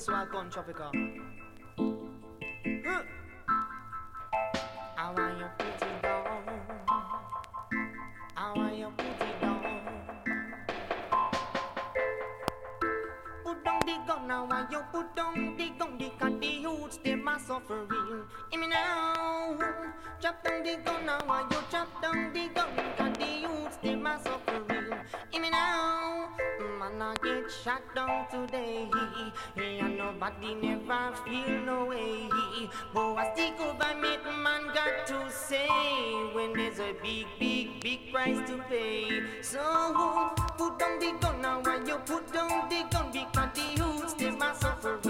questo al Tropical. Huh. I want you put it down. I want you put it down. Put down the gun why you put down the gun? Because the youths, them are suffering. Hear me now. Chop down the gun now, why you chop down the gun? Shot down today. And nobody never feel no way. But I stick up meet man got to say when there's a big, big, big price to pay. So put down the gun now, why you put down the gun? Because the youths, they are suffering.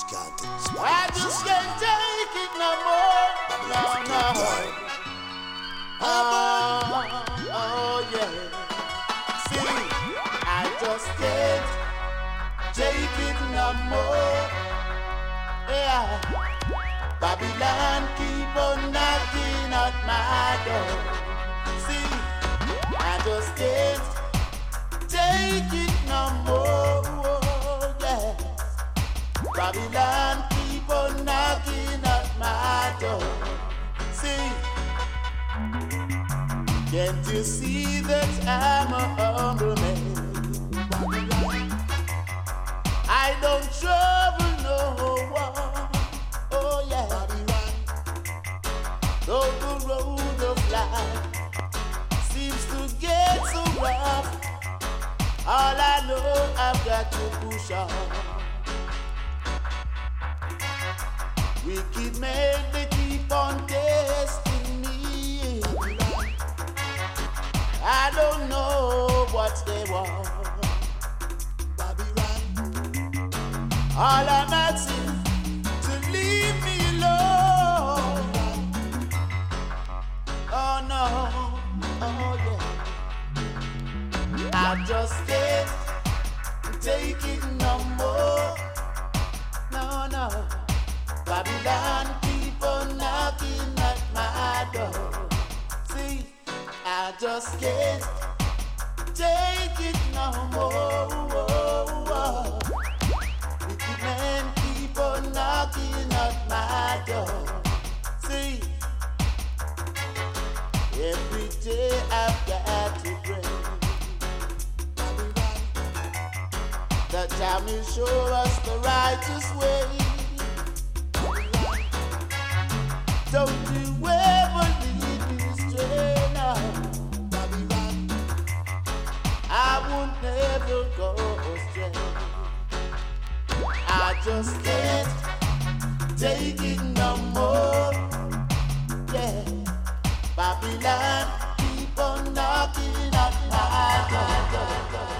just can't take this. I just can't take it no more. No, no. Oh, oh yeah. See, I just can't take it no more. Yeah. Babylon keep on knocking at my door. See, I just can't take it no more. Babylon on knocking at my door. See, can't you see that I'm a humble man? I don't trouble no one. Oh yeah. Babylon. Though the road of life seems to get so rough, all I know I've got to push on. Wicked men they keep on testing me. I don't know what they want. All I'm asking to leave me alone. Oh no, oh yeah. I just can't take it Babylon on knocking at my door. See, I just can't take it no more. Wicked men keep on knocking at my door. See, every day I've got to pray. That time will show us the righteous way. Babylon I won't never go astray I just can't take it no more. Yeah, Babylon, keep on knocking at my door.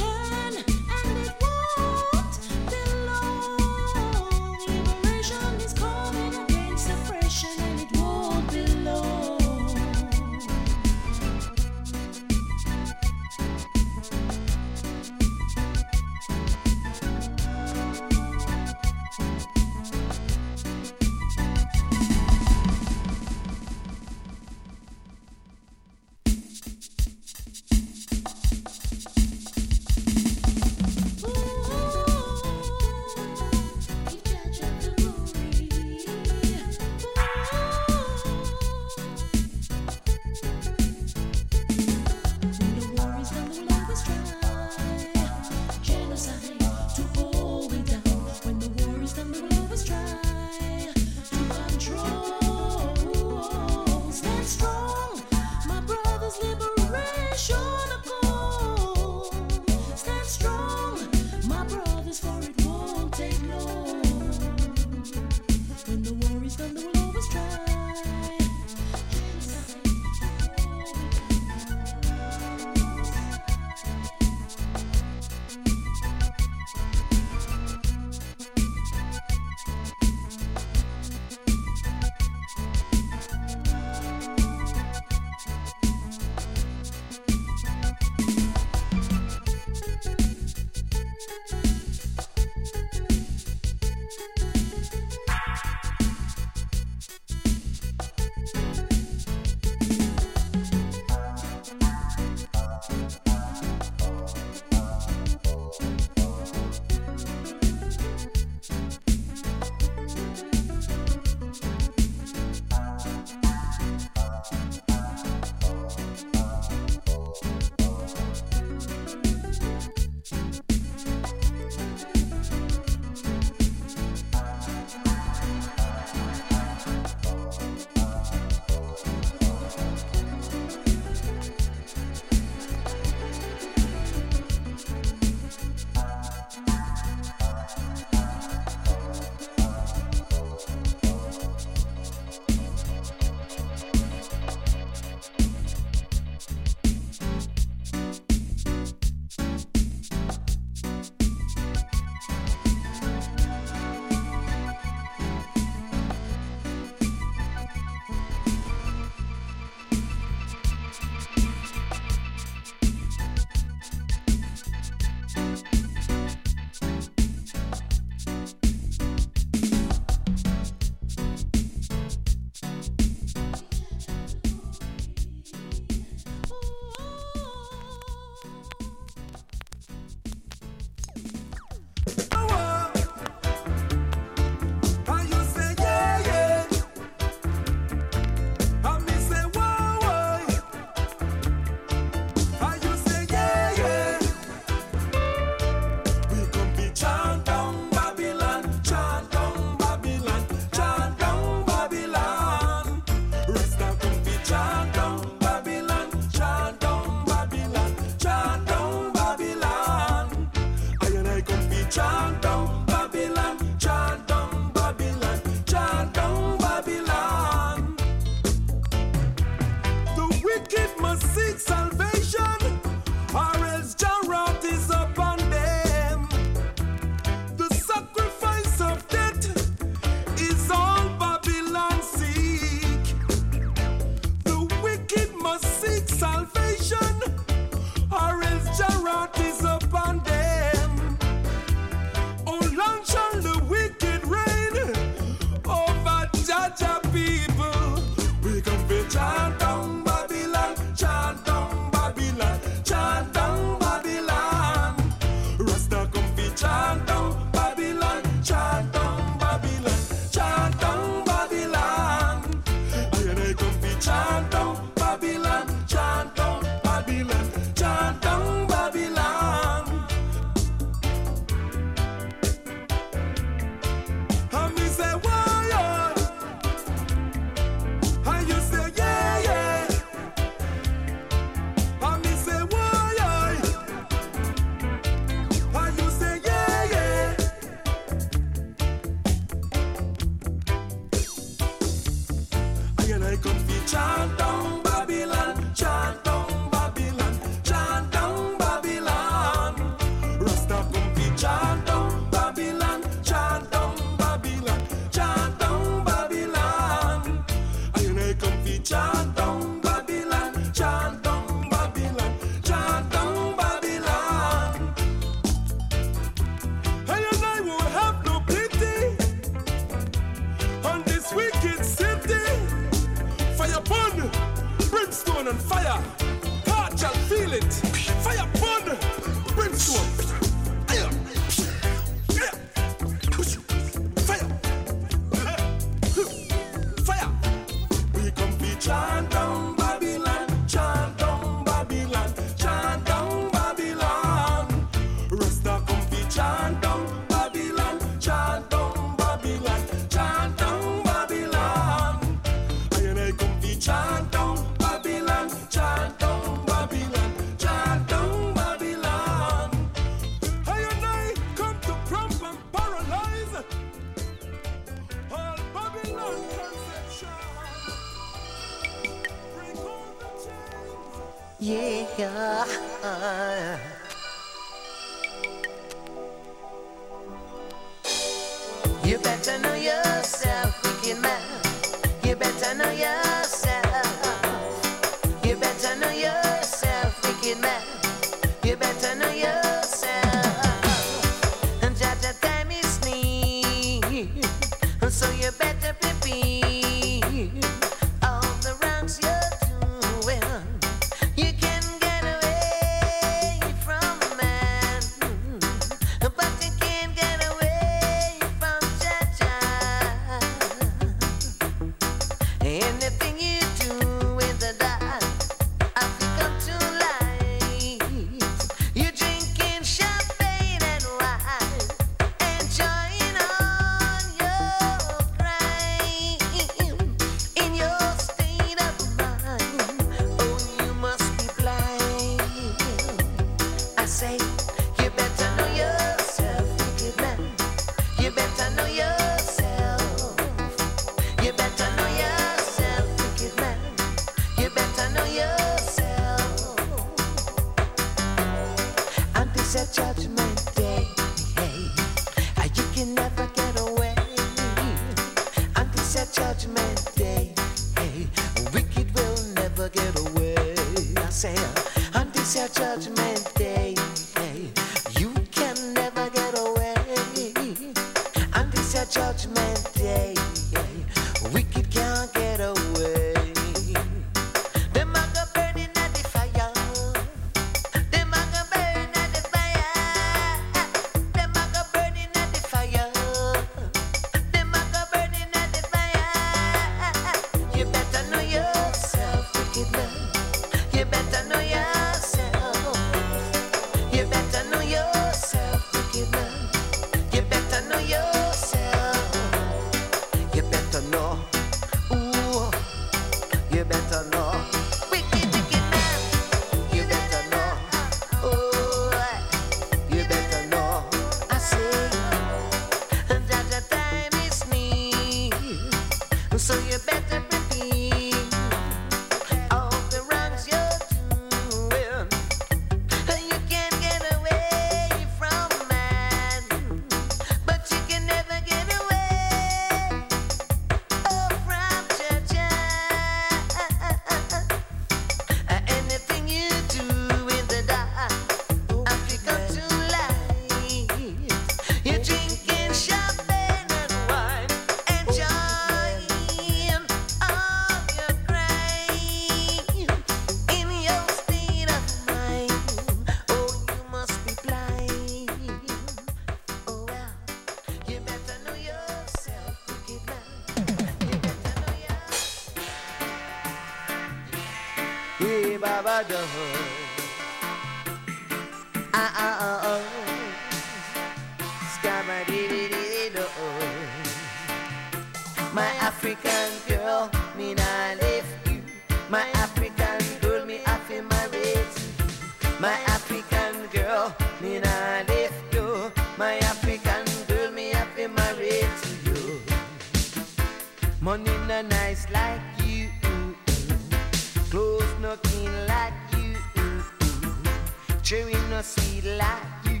a sweet like you.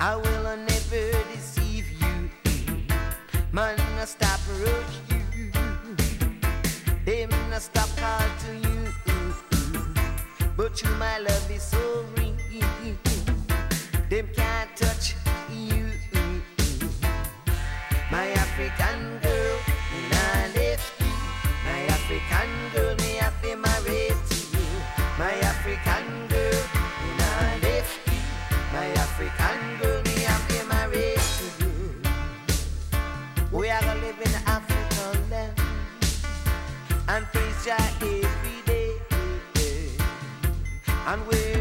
I will never deceive you. Man, I stop rush you. Them I stop call to you. But you, my love, is so real. Them can't touch and we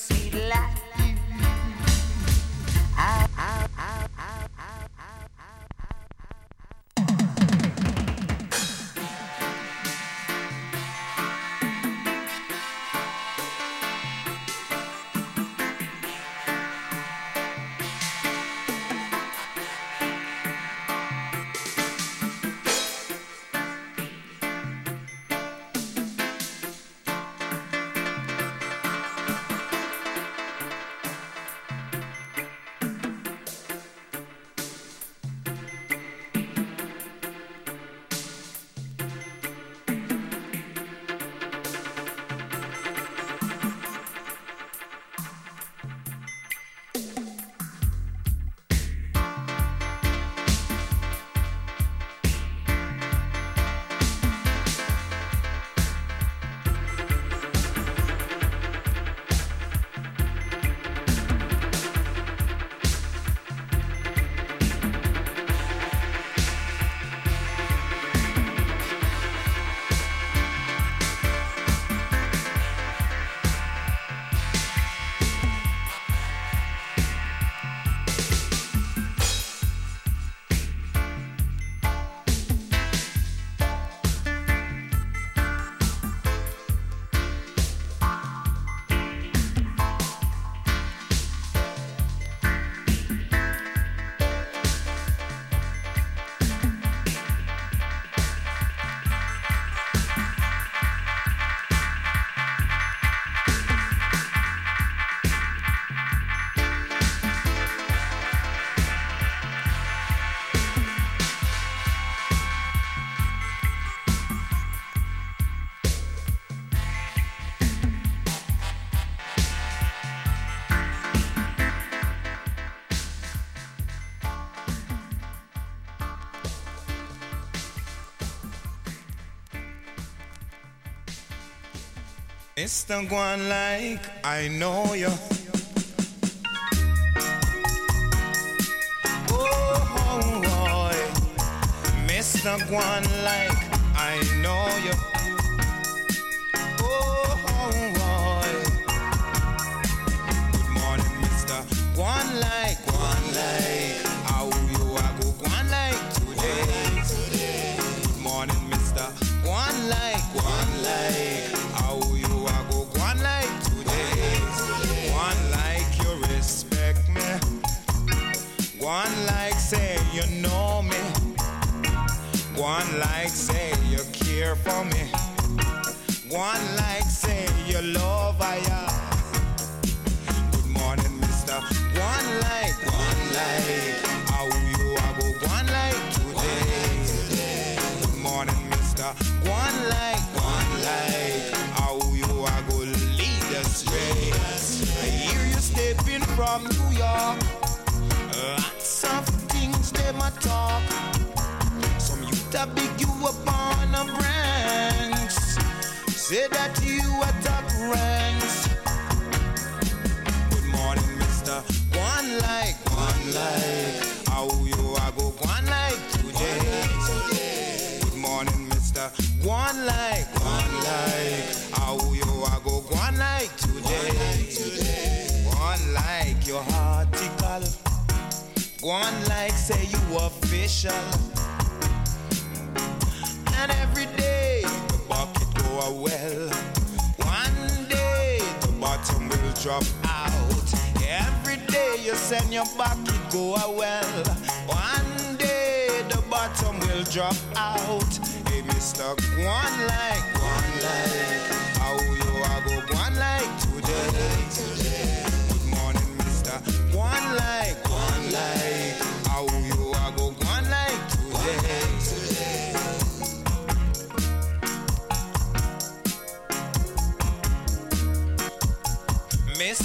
see light. Mr. Guan like I know you. Oh, boy. Mr. Guan like I know Guan like say you know me. One like say you care for me. One like say you love I Good morning, Mister. Guan like, Guan like. How you are oh, go Guan like today? Good morning, Mister. Guan like, Guan like. How you are go lead us straight? I hear you stepping from New York. Lots of things they might talk. Some youth a big you up on a branch. Say that you are top ranks. Good morning, Mister. One like, one like. How you are go one like today? Good morning, Mister. One like, one like. How you are go one like today? One like your One like say you official. And every day the bucket go a well. One day the bottom will drop out. Every day you send your bucket go a well. One day the bottom will drop out. Hey, Mr. One like, one like. How you are go one like today? Good morning, Mr. One like, one like.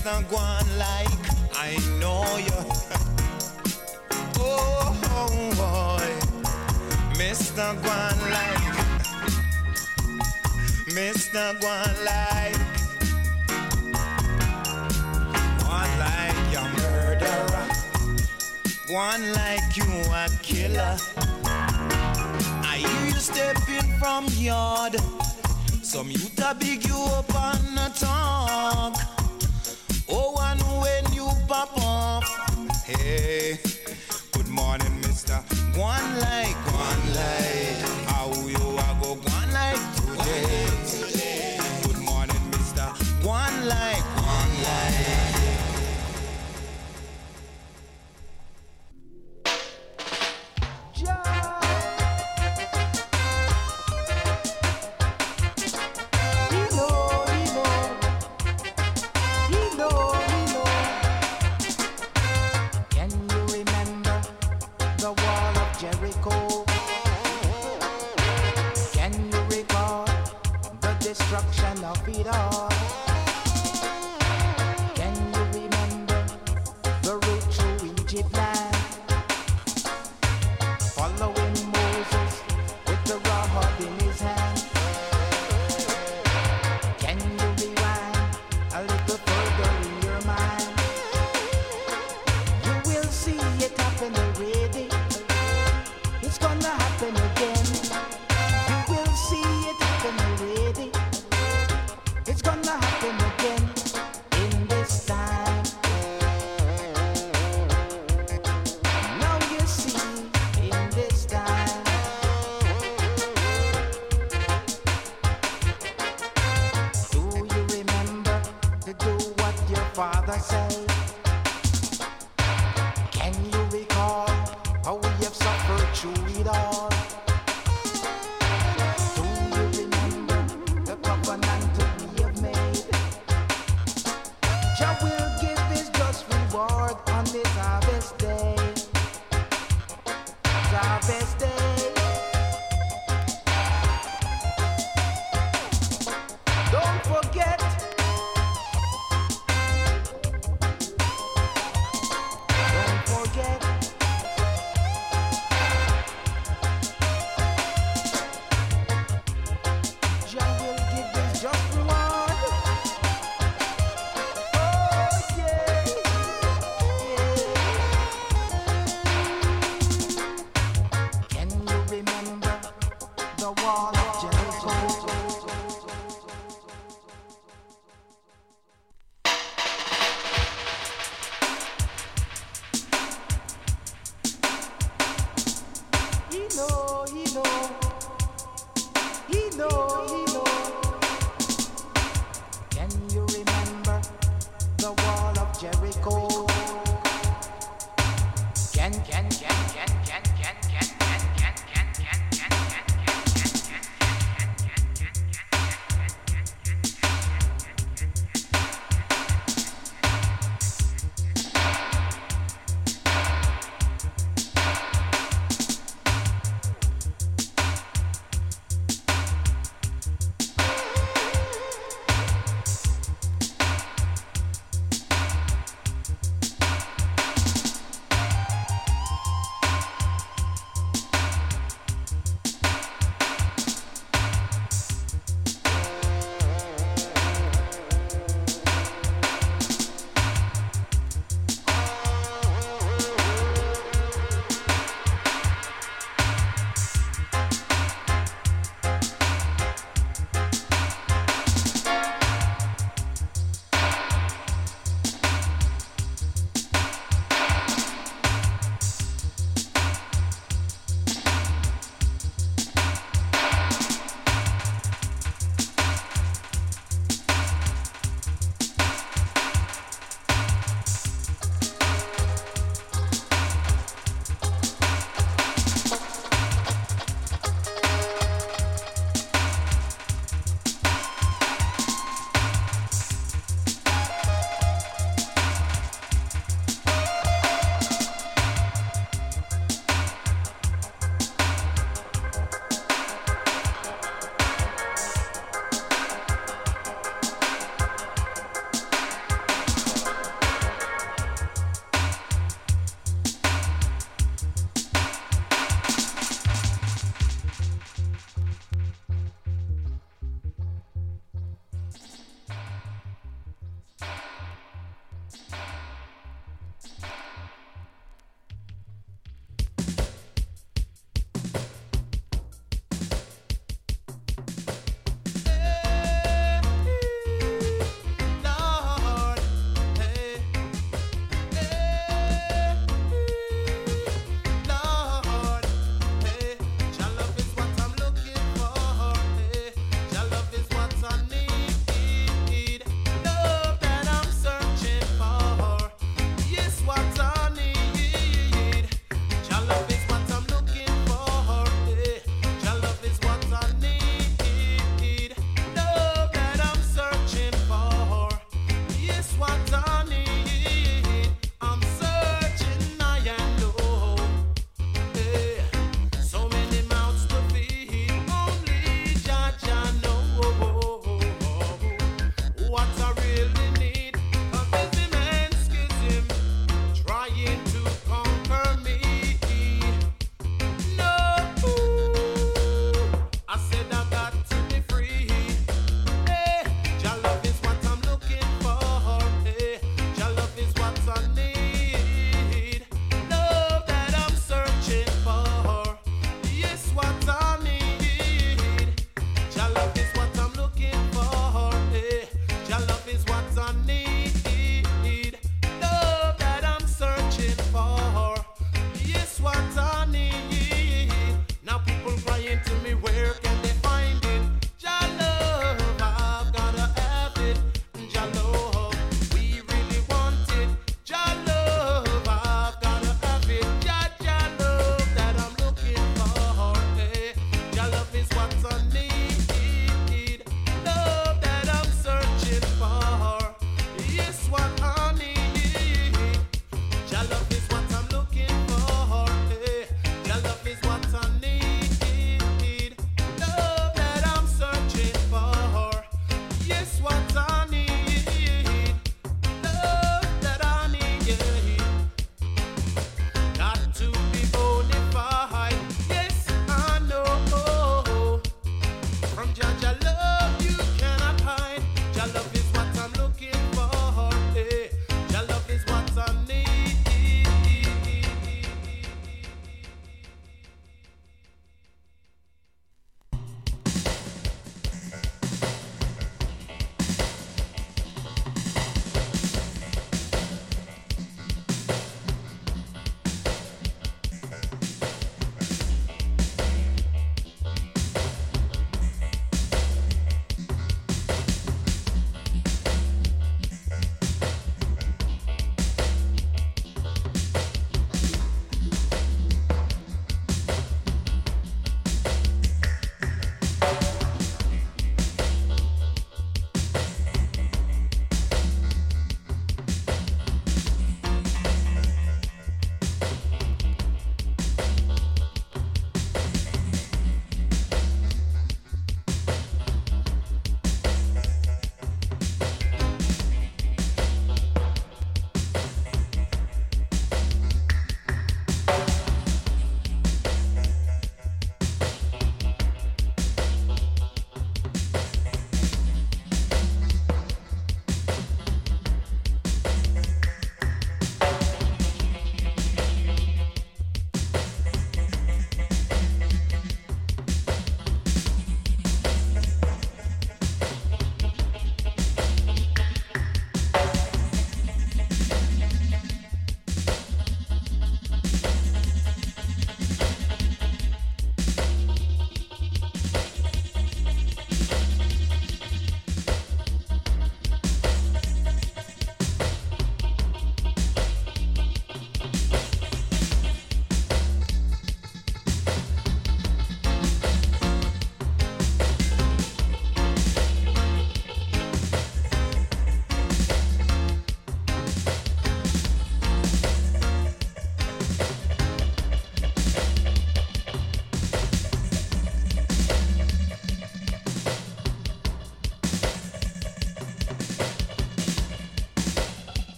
Mr. Guan like I know you. oh boy, Mr. Guan like, Mr. Guan like, one like your murderer, one like you a killer. I hear you stepping from yard. Some youth a big you up on the talk. Hey.